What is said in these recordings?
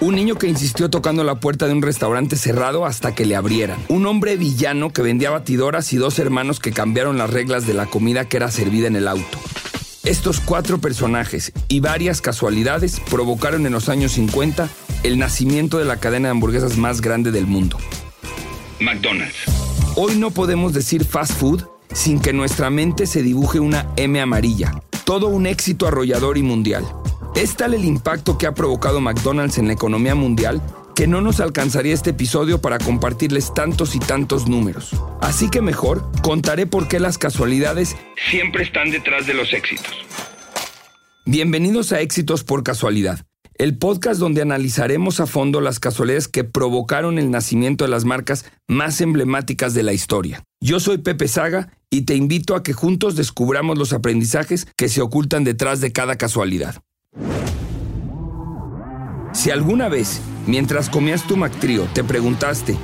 Un niño que insistió tocando la puerta de un restaurante cerrado hasta que le abrieran. Un hombre villano que vendía batidoras y dos hermanos que cambiaron las reglas de la comida que era servida en el auto. Estos cuatro personajes y varias casualidades provocaron en los años 50 el nacimiento de la cadena de hamburguesas más grande del mundo. McDonald's. Hoy no podemos decir fast food sin que nuestra mente se dibuje una M amarilla. Todo un éxito arrollador y mundial. Es tal el impacto que ha provocado McDonald's en la economía mundial que no nos alcanzaría este episodio para compartirles tantos y tantos números. Así que mejor contaré por qué las casualidades siempre están detrás de los éxitos. Bienvenidos a Éxitos por Casualidad, el podcast donde analizaremos a fondo las casualidades que provocaron el nacimiento de las marcas más emblemáticas de la historia. Yo soy Pepe Saga y te invito a que juntos descubramos los aprendizajes que se ocultan detrás de cada casualidad. Si alguna vez, mientras comías tu McTrio, te preguntaste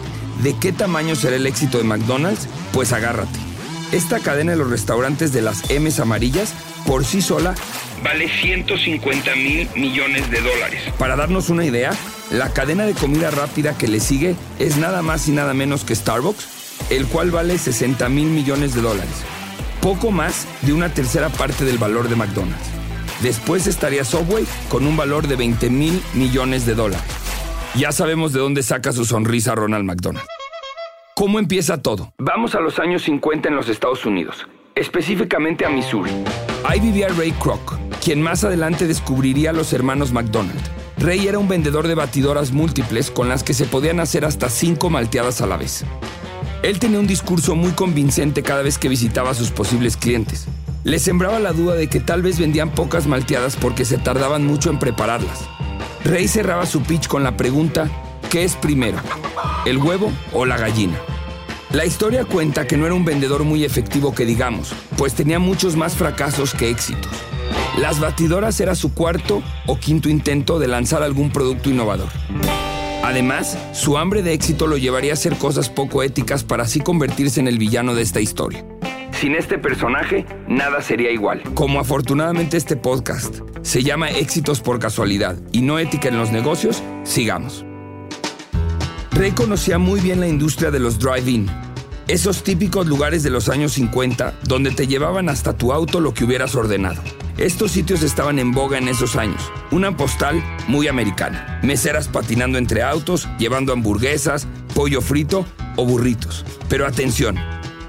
de qué tamaño será el éxito de McDonald's, pues agárrate. Esta cadena de los restaurantes de las M's amarillas, por sí sola, vale 150 mil millones de dólares. Para darnos una idea, la cadena de comida rápida que le sigue es nada más y nada menos que Starbucks, el cual vale 60 mil millones de dólares. Poco más de una tercera parte del valor de McDonald's. Después estaría Subway con un valor de 20 mil millones de dólares. Ya sabemos de dónde saca su sonrisa Ronald McDonald. ¿Cómo empieza todo? Vamos a los años 50 en los Estados Unidos, específicamente a Missouri. Ahí vivía Ray Kroc, quien más adelante descubriría a los hermanos McDonald. Ray era un vendedor de batidoras múltiples con las que se podían hacer hasta cinco malteadas a la vez. Él tenía un discurso muy convincente cada vez que visitaba a sus posibles clientes le sembraba la duda de que tal vez vendían pocas malteadas porque se tardaban mucho en prepararlas. Rey cerraba su pitch con la pregunta, ¿qué es primero? ¿El huevo o la gallina? La historia cuenta que no era un vendedor muy efectivo que digamos, pues tenía muchos más fracasos que éxitos. Las batidoras era su cuarto o quinto intento de lanzar algún producto innovador. Además, su hambre de éxito lo llevaría a hacer cosas poco éticas para así convertirse en el villano de esta historia. Sin este personaje, nada sería igual. Como afortunadamente este podcast se llama Éxitos por casualidad y no ética en los negocios, sigamos. Ray conocía muy bien la industria de los drive-in, esos típicos lugares de los años 50 donde te llevaban hasta tu auto lo que hubieras ordenado. Estos sitios estaban en boga en esos años. Una postal muy americana. Meseras patinando entre autos, llevando hamburguesas, pollo frito o burritos. Pero atención,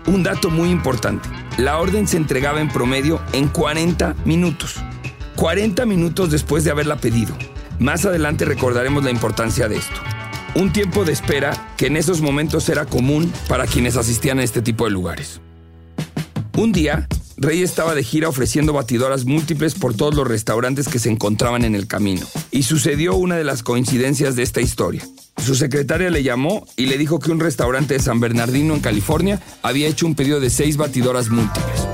un dato muy importante. La orden se entregaba en promedio en 40 minutos. 40 minutos después de haberla pedido. Más adelante recordaremos la importancia de esto. Un tiempo de espera que en esos momentos era común para quienes asistían a este tipo de lugares. Un día, Rey estaba de gira ofreciendo batidoras múltiples por todos los restaurantes que se encontraban en el camino. Y sucedió una de las coincidencias de esta historia. Su secretaria le llamó y le dijo que un restaurante de San Bernardino en California había hecho un pedido de seis batidoras múltiples.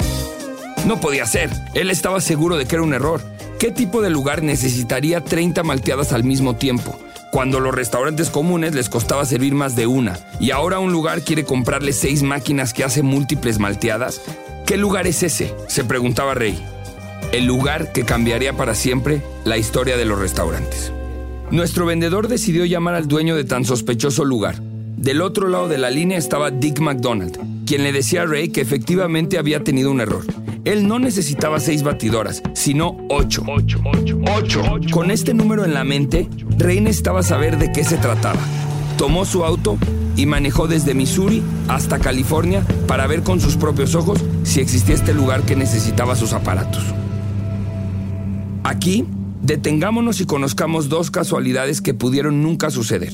No podía ser. Él estaba seguro de que era un error. ¿Qué tipo de lugar necesitaría 30 malteadas al mismo tiempo? Cuando los restaurantes comunes les costaba servir más de una, y ahora un lugar quiere comprarle seis máquinas que hacen múltiples malteadas, ¿qué lugar es ese? se preguntaba Rey. El lugar que cambiaría para siempre la historia de los restaurantes. Nuestro vendedor decidió llamar al dueño de tan sospechoso lugar. Del otro lado de la línea estaba Dick McDonald, quien le decía a Ray que efectivamente había tenido un error. Él no necesitaba seis batidoras, sino ocho. Ocho, ocho, ocho. Con este número en la mente, Ray necesitaba saber de qué se trataba. Tomó su auto y manejó desde Missouri hasta California para ver con sus propios ojos si existía este lugar que necesitaba sus aparatos. Aquí Detengámonos y conozcamos dos casualidades que pudieron nunca suceder.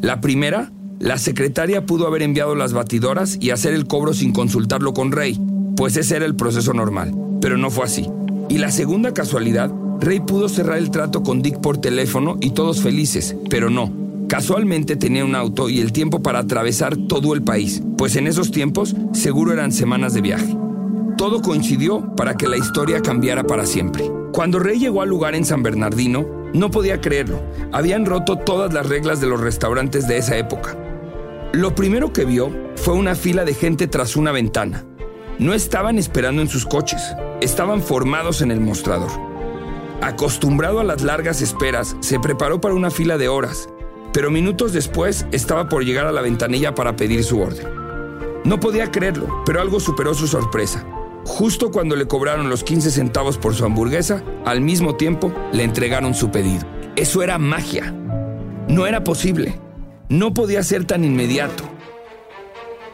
La primera, la secretaria pudo haber enviado las batidoras y hacer el cobro sin consultarlo con Rey, pues ese era el proceso normal, pero no fue así. Y la segunda casualidad, Rey pudo cerrar el trato con Dick por teléfono y todos felices, pero no. Casualmente tenía un auto y el tiempo para atravesar todo el país, pues en esos tiempos seguro eran semanas de viaje. Todo coincidió para que la historia cambiara para siempre. Cuando Rey llegó al lugar en San Bernardino, no podía creerlo. Habían roto todas las reglas de los restaurantes de esa época. Lo primero que vio fue una fila de gente tras una ventana. No estaban esperando en sus coches, estaban formados en el mostrador. Acostumbrado a las largas esperas, se preparó para una fila de horas, pero minutos después estaba por llegar a la ventanilla para pedir su orden. No podía creerlo, pero algo superó su sorpresa. Justo cuando le cobraron los 15 centavos por su hamburguesa, al mismo tiempo le entregaron su pedido. Eso era magia. No era posible. No podía ser tan inmediato.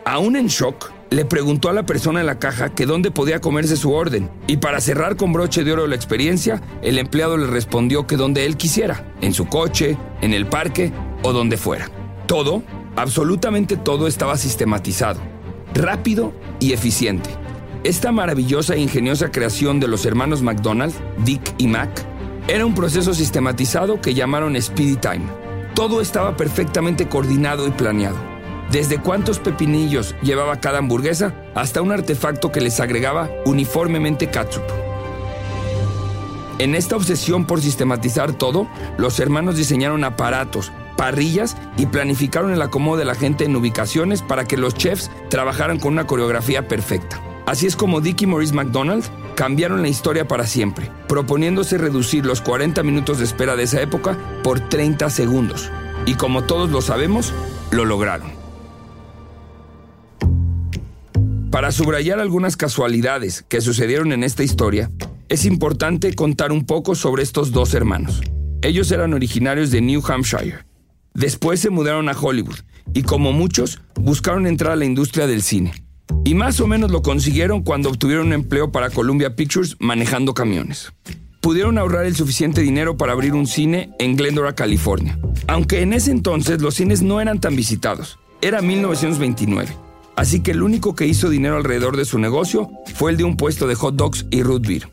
Aún en shock, le preguntó a la persona en la caja que dónde podía comerse su orden, y para cerrar con broche de oro la experiencia, el empleado le respondió que donde él quisiera, en su coche, en el parque o donde fuera. Todo, absolutamente todo estaba sistematizado, rápido y eficiente. Esta maravillosa e ingeniosa creación de los hermanos McDonald, Dick y Mac, era un proceso sistematizado que llamaron Speedy Time. Todo estaba perfectamente coordinado y planeado. Desde cuántos pepinillos llevaba cada hamburguesa hasta un artefacto que les agregaba uniformemente ketchup. En esta obsesión por sistematizar todo, los hermanos diseñaron aparatos, parrillas y planificaron el acomodo de la gente en ubicaciones para que los chefs trabajaran con una coreografía perfecta. Así es como Dick y Maurice McDonald cambiaron la historia para siempre, proponiéndose reducir los 40 minutos de espera de esa época por 30 segundos. Y como todos lo sabemos, lo lograron. Para subrayar algunas casualidades que sucedieron en esta historia, es importante contar un poco sobre estos dos hermanos. Ellos eran originarios de New Hampshire. Después se mudaron a Hollywood y como muchos buscaron entrar a la industria del cine. Y más o menos lo consiguieron cuando obtuvieron un empleo para Columbia Pictures manejando camiones. Pudieron ahorrar el suficiente dinero para abrir un cine en Glendora, California. Aunque en ese entonces los cines no eran tan visitados. Era 1929. Así que el único que hizo dinero alrededor de su negocio fue el de un puesto de hot dogs y root beer.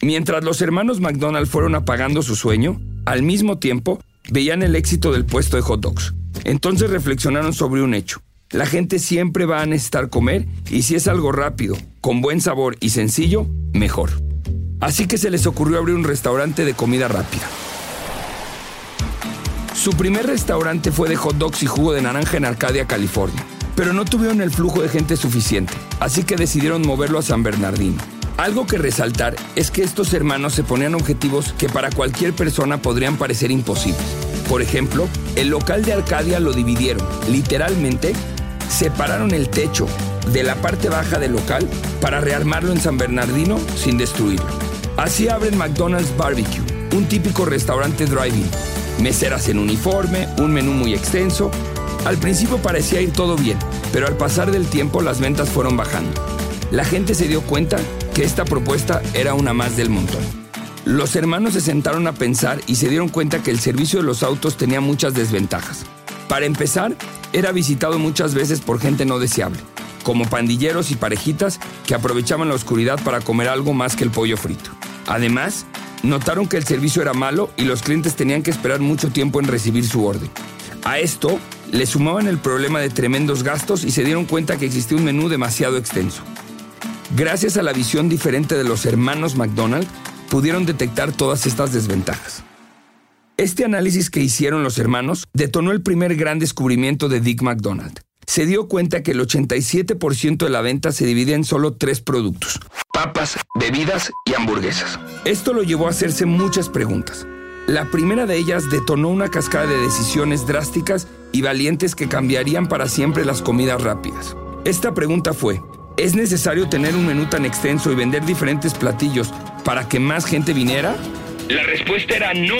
Mientras los hermanos McDonald fueron apagando su sueño, al mismo tiempo veían el éxito del puesto de hot dogs. Entonces reflexionaron sobre un hecho. La gente siempre va a necesitar comer y si es algo rápido, con buen sabor y sencillo, mejor. Así que se les ocurrió abrir un restaurante de comida rápida. Su primer restaurante fue de hot dogs y jugo de naranja en Arcadia, California, pero no tuvieron el flujo de gente suficiente, así que decidieron moverlo a San Bernardino. Algo que resaltar es que estos hermanos se ponían objetivos que para cualquier persona podrían parecer imposibles. Por ejemplo, el local de Arcadia lo dividieron, literalmente, separaron el techo de la parte baja del local para rearmarlo en San Bernardino sin destruirlo. Así abren McDonald's Barbecue, un típico restaurante drive-in. Meseras en uniforme, un menú muy extenso. Al principio parecía ir todo bien, pero al pasar del tiempo las ventas fueron bajando. La gente se dio cuenta que esta propuesta era una más del montón. Los hermanos se sentaron a pensar y se dieron cuenta que el servicio de los autos tenía muchas desventajas. Para empezar, era visitado muchas veces por gente no deseable, como pandilleros y parejitas que aprovechaban la oscuridad para comer algo más que el pollo frito. Además, notaron que el servicio era malo y los clientes tenían que esperar mucho tiempo en recibir su orden. A esto le sumaban el problema de tremendos gastos y se dieron cuenta que existía un menú demasiado extenso. Gracias a la visión diferente de los hermanos McDonald, pudieron detectar todas estas desventajas. Este análisis que hicieron los hermanos detonó el primer gran descubrimiento de Dick McDonald. Se dio cuenta que el 87% de la venta se divide en solo tres productos. Papas, bebidas y hamburguesas. Esto lo llevó a hacerse muchas preguntas. La primera de ellas detonó una cascada de decisiones drásticas y valientes que cambiarían para siempre las comidas rápidas. Esta pregunta fue, ¿es necesario tener un menú tan extenso y vender diferentes platillos para que más gente viniera? La respuesta era no.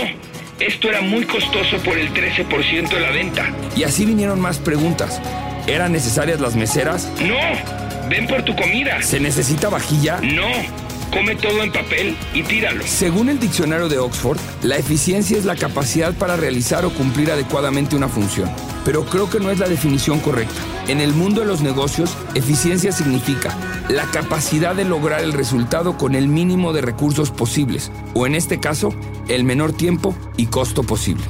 Esto era muy costoso por el 13% de la venta. Y así vinieron más preguntas. ¿Eran necesarias las meseras? No. Ven por tu comida. ¿Se necesita vajilla? No. come todo en papel y tíralo. Según el diccionario de Oxford, la eficiencia es la capacidad para realizar o cumplir adecuadamente una función. Pero creo que no es la definición correcta. En el mundo de los negocios, eficiencia significa la capacidad de lograr el resultado con el mínimo de recursos posibles, o en este caso, el menor tiempo y costo posible.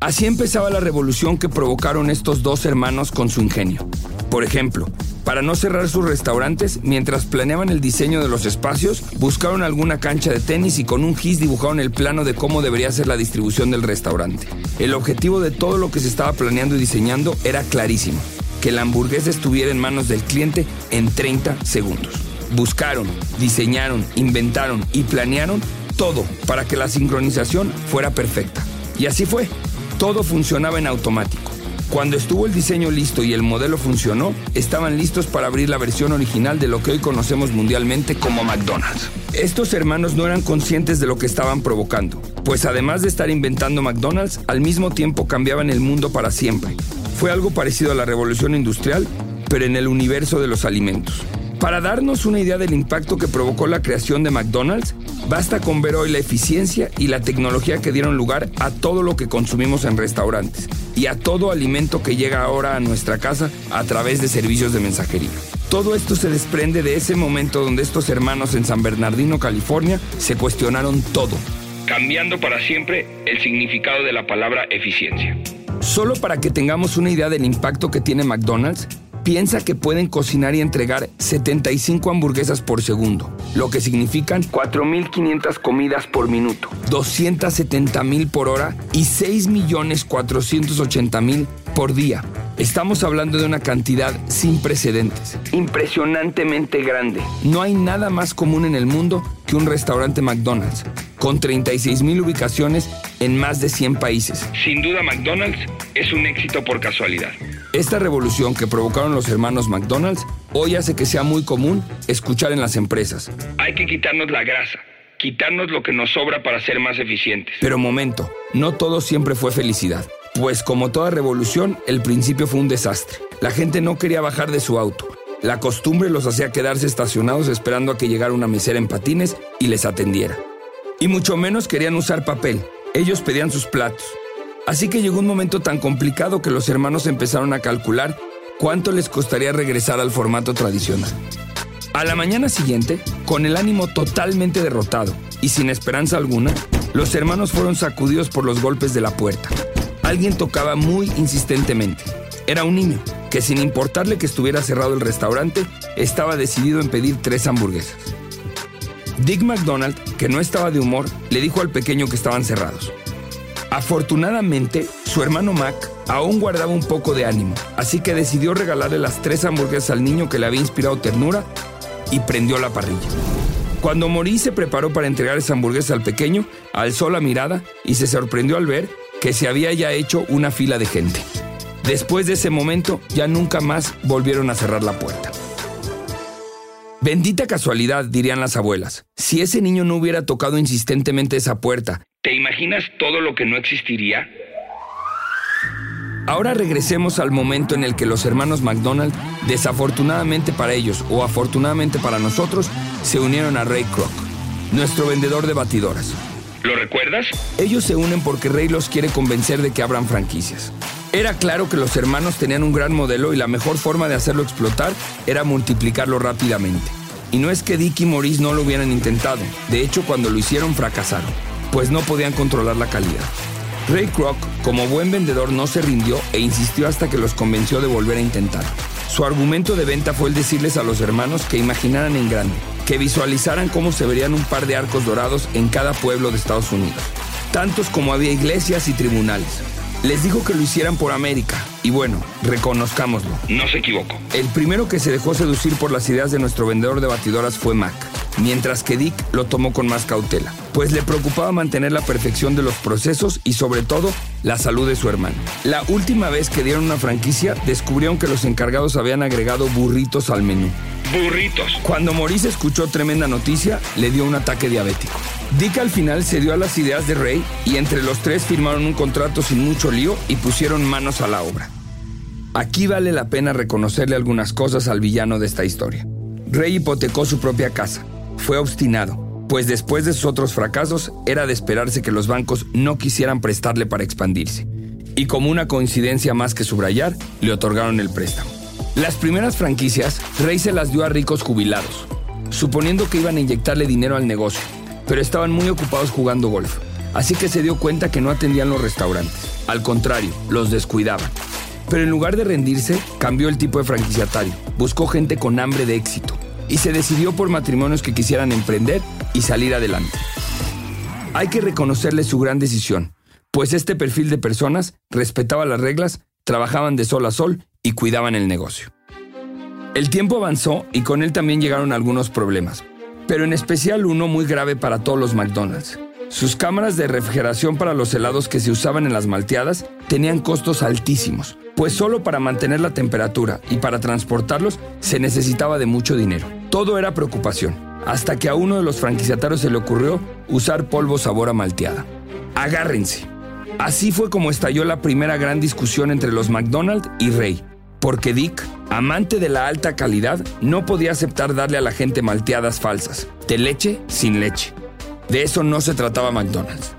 Así empezaba la revolución que provocaron estos dos hermanos con su ingenio. Por ejemplo, para no cerrar sus restaurantes, mientras planeaban el diseño de los espacios, buscaron alguna cancha de tenis y con un gis dibujaron el plano de cómo debería ser la distribución del restaurante. El objetivo de todo lo que se estaba planeando y diseñando era clarísimo, que la hamburguesa estuviera en manos del cliente en 30 segundos. Buscaron, diseñaron, inventaron y planearon todo para que la sincronización fuera perfecta. Y así fue. Todo funcionaba en automático. Cuando estuvo el diseño listo y el modelo funcionó, estaban listos para abrir la versión original de lo que hoy conocemos mundialmente como McDonald's. Estos hermanos no eran conscientes de lo que estaban provocando, pues además de estar inventando McDonald's, al mismo tiempo cambiaban el mundo para siempre. Fue algo parecido a la revolución industrial, pero en el universo de los alimentos. Para darnos una idea del impacto que provocó la creación de McDonald's, basta con ver hoy la eficiencia y la tecnología que dieron lugar a todo lo que consumimos en restaurantes y a todo alimento que llega ahora a nuestra casa a través de servicios de mensajería. Todo esto se desprende de ese momento donde estos hermanos en San Bernardino, California, se cuestionaron todo, cambiando para siempre el significado de la palabra eficiencia. Solo para que tengamos una idea del impacto que tiene McDonald's, piensa que pueden cocinar y entregar 75 hamburguesas por segundo, lo que significan 4.500 comidas por minuto, 270.000 por hora y 6.480.000 por día. Estamos hablando de una cantidad sin precedentes, impresionantemente grande. No hay nada más común en el mundo que un restaurante McDonald's, con 36.000 ubicaciones en más de 100 países. Sin duda McDonald's es un éxito por casualidad. Esta revolución que provocaron los hermanos McDonald's hoy hace que sea muy común escuchar en las empresas. Hay que quitarnos la grasa, quitarnos lo que nos sobra para ser más eficientes. Pero momento, no todo siempre fue felicidad. Pues como toda revolución, el principio fue un desastre. La gente no quería bajar de su auto. La costumbre los hacía quedarse estacionados esperando a que llegara una mesera en patines y les atendiera. Y mucho menos querían usar papel. Ellos pedían sus platos. Así que llegó un momento tan complicado que los hermanos empezaron a calcular cuánto les costaría regresar al formato tradicional. A la mañana siguiente, con el ánimo totalmente derrotado y sin esperanza alguna, los hermanos fueron sacudidos por los golpes de la puerta. Alguien tocaba muy insistentemente. Era un niño, que sin importarle que estuviera cerrado el restaurante, estaba decidido en pedir tres hamburguesas. Dick McDonald, que no estaba de humor, le dijo al pequeño que estaban cerrados. Afortunadamente, su hermano Mac aún guardaba un poco de ánimo, así que decidió regalarle las tres hamburguesas al niño que le había inspirado ternura y prendió la parrilla. Cuando Maurice se preparó para entregar esa hamburguesa al pequeño, alzó la mirada y se sorprendió al ver que se había ya hecho una fila de gente. Después de ese momento, ya nunca más volvieron a cerrar la puerta. Bendita casualidad, dirían las abuelas. Si ese niño no hubiera tocado insistentemente esa puerta, ¿te imaginas todo lo que no existiría? Ahora regresemos al momento en el que los hermanos McDonald, desafortunadamente para ellos o afortunadamente para nosotros, se unieron a Ray Kroc, nuestro vendedor de batidoras. ¿Lo recuerdas? Ellos se unen porque Rey los quiere convencer de que abran franquicias. Era claro que los hermanos tenían un gran modelo y la mejor forma de hacerlo explotar era multiplicarlo rápidamente. Y no es que Dick y Maurice no lo hubieran intentado, de hecho cuando lo hicieron fracasaron, pues no podían controlar la calidad. Ray Kroc, como buen vendedor, no se rindió e insistió hasta que los convenció de volver a intentar. Su argumento de venta fue el decirles a los hermanos que imaginaran en grande, que visualizaran cómo se verían un par de arcos dorados en cada pueblo de Estados Unidos, tantos como había iglesias y tribunales. Les dijo que lo hicieran por América, y bueno, reconozcámoslo. No se equivocó. El primero que se dejó seducir por las ideas de nuestro vendedor de batidoras fue Mac mientras que Dick lo tomó con más cautela, pues le preocupaba mantener la perfección de los procesos y sobre todo la salud de su hermano. La última vez que dieron una franquicia, descubrieron que los encargados habían agregado burritos al menú. Burritos. Cuando Maurice escuchó tremenda noticia, le dio un ataque diabético. Dick al final se dio a las ideas de Ray y entre los tres firmaron un contrato sin mucho lío y pusieron manos a la obra. Aquí vale la pena reconocerle algunas cosas al villano de esta historia. Rey hipotecó su propia casa. Fue obstinado, pues después de sus otros fracasos era de esperarse que los bancos no quisieran prestarle para expandirse. Y como una coincidencia más que subrayar, le otorgaron el préstamo. Las primeras franquicias, Rey se las dio a ricos jubilados, suponiendo que iban a inyectarle dinero al negocio, pero estaban muy ocupados jugando golf, así que se dio cuenta que no atendían los restaurantes. Al contrario, los descuidaban. Pero en lugar de rendirse, cambió el tipo de franquiciatario, buscó gente con hambre de éxito y se decidió por matrimonios que quisieran emprender y salir adelante. Hay que reconocerle su gran decisión, pues este perfil de personas respetaba las reglas, trabajaban de sol a sol y cuidaban el negocio. El tiempo avanzó y con él también llegaron algunos problemas, pero en especial uno muy grave para todos los McDonald's. Sus cámaras de refrigeración para los helados que se usaban en las malteadas tenían costos altísimos, pues solo para mantener la temperatura y para transportarlos se necesitaba de mucho dinero. Todo era preocupación, hasta que a uno de los franquiciatarios se le ocurrió usar polvo sabor a malteada. Agárrense. Así fue como estalló la primera gran discusión entre los McDonald's y Rey, porque Dick, amante de la alta calidad, no podía aceptar darle a la gente malteadas falsas, de leche sin leche. De eso no se trataba McDonald's.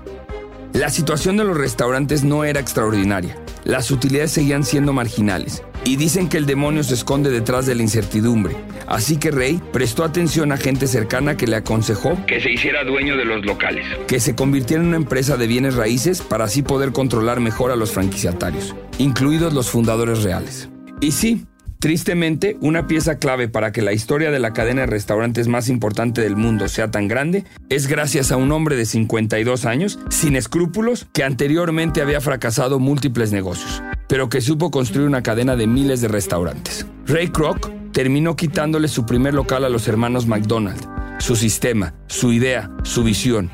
La situación de los restaurantes no era extraordinaria. Las utilidades seguían siendo marginales. Y dicen que el demonio se esconde detrás de la incertidumbre. Así que Rey prestó atención a gente cercana que le aconsejó que se hiciera dueño de los locales. Que se convirtiera en una empresa de bienes raíces para así poder controlar mejor a los franquiciatarios, incluidos los fundadores reales. Y sí, Tristemente, una pieza clave para que la historia de la cadena de restaurantes más importante del mundo sea tan grande es gracias a un hombre de 52 años, sin escrúpulos, que anteriormente había fracasado múltiples negocios, pero que supo construir una cadena de miles de restaurantes. Ray Kroc terminó quitándole su primer local a los hermanos McDonald, su sistema, su idea, su visión.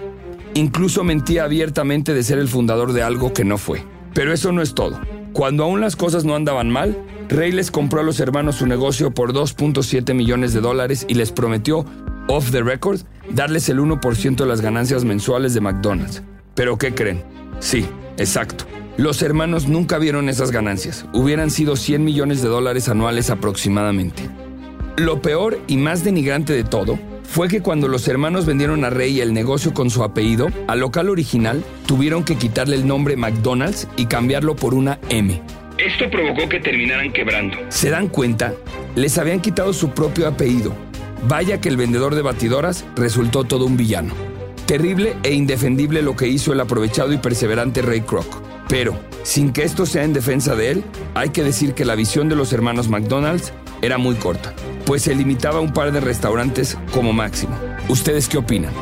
Incluso mentía abiertamente de ser el fundador de algo que no fue. Pero eso no es todo. Cuando aún las cosas no andaban mal, Rey les compró a los hermanos su negocio por 2.7 millones de dólares y les prometió, off the record, darles el 1% de las ganancias mensuales de McDonald's. ¿Pero qué creen? Sí, exacto. Los hermanos nunca vieron esas ganancias. Hubieran sido 100 millones de dólares anuales aproximadamente. Lo peor y más denigrante de todo fue que cuando los hermanos vendieron a Rey el negocio con su apellido, al local original tuvieron que quitarle el nombre McDonald's y cambiarlo por una M. Esto provocó que terminaran quebrando. ¿Se dan cuenta? Les habían quitado su propio apellido. Vaya que el vendedor de batidoras resultó todo un villano. Terrible e indefendible lo que hizo el aprovechado y perseverante Ray Kroc. Pero, sin que esto sea en defensa de él, hay que decir que la visión de los hermanos McDonald's era muy corta, pues se limitaba a un par de restaurantes como máximo. ¿Ustedes qué opinan?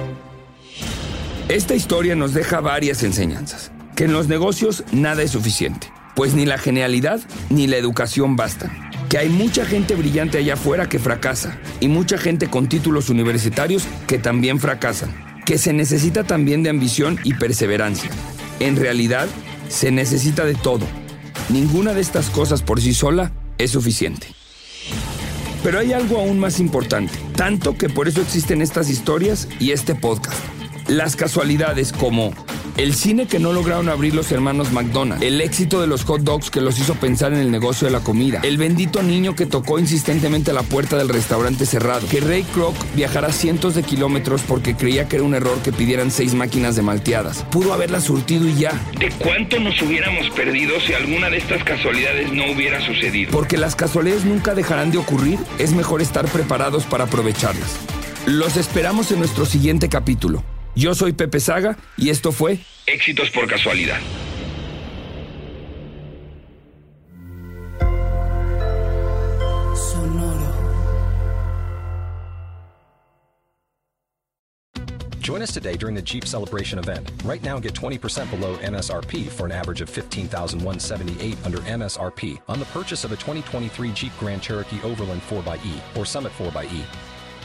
Esta historia nos deja varias enseñanzas. Que en los negocios nada es suficiente pues ni la genialidad ni la educación bastan. Que hay mucha gente brillante allá afuera que fracasa y mucha gente con títulos universitarios que también fracasan. Que se necesita también de ambición y perseverancia. En realidad, se necesita de todo. Ninguna de estas cosas por sí sola es suficiente. Pero hay algo aún más importante, tanto que por eso existen estas historias y este podcast. Las casualidades como el cine que no lograron abrir los hermanos McDonald, el éxito de los hot dogs que los hizo pensar en el negocio de la comida, el bendito niño que tocó insistentemente a la puerta del restaurante cerrado, que Ray Kroc viajara cientos de kilómetros porque creía que era un error que pidieran seis máquinas de malteadas. Pudo haberla surtido y ya. ¿De cuánto nos hubiéramos perdido si alguna de estas casualidades no hubiera sucedido? Porque las casualidades nunca dejarán de ocurrir, es mejor estar preparados para aprovecharlas. Los esperamos en nuestro siguiente capítulo. Yo soy Pepe Saga y esto fue Éxitos por casualidad. Join us today during the Jeep Celebration event. Right now, get 20% below MSRP for an average of 15178 under MSRP on the purchase of a 2023 Jeep Grand Cherokee Overland 4xE or Summit 4xE.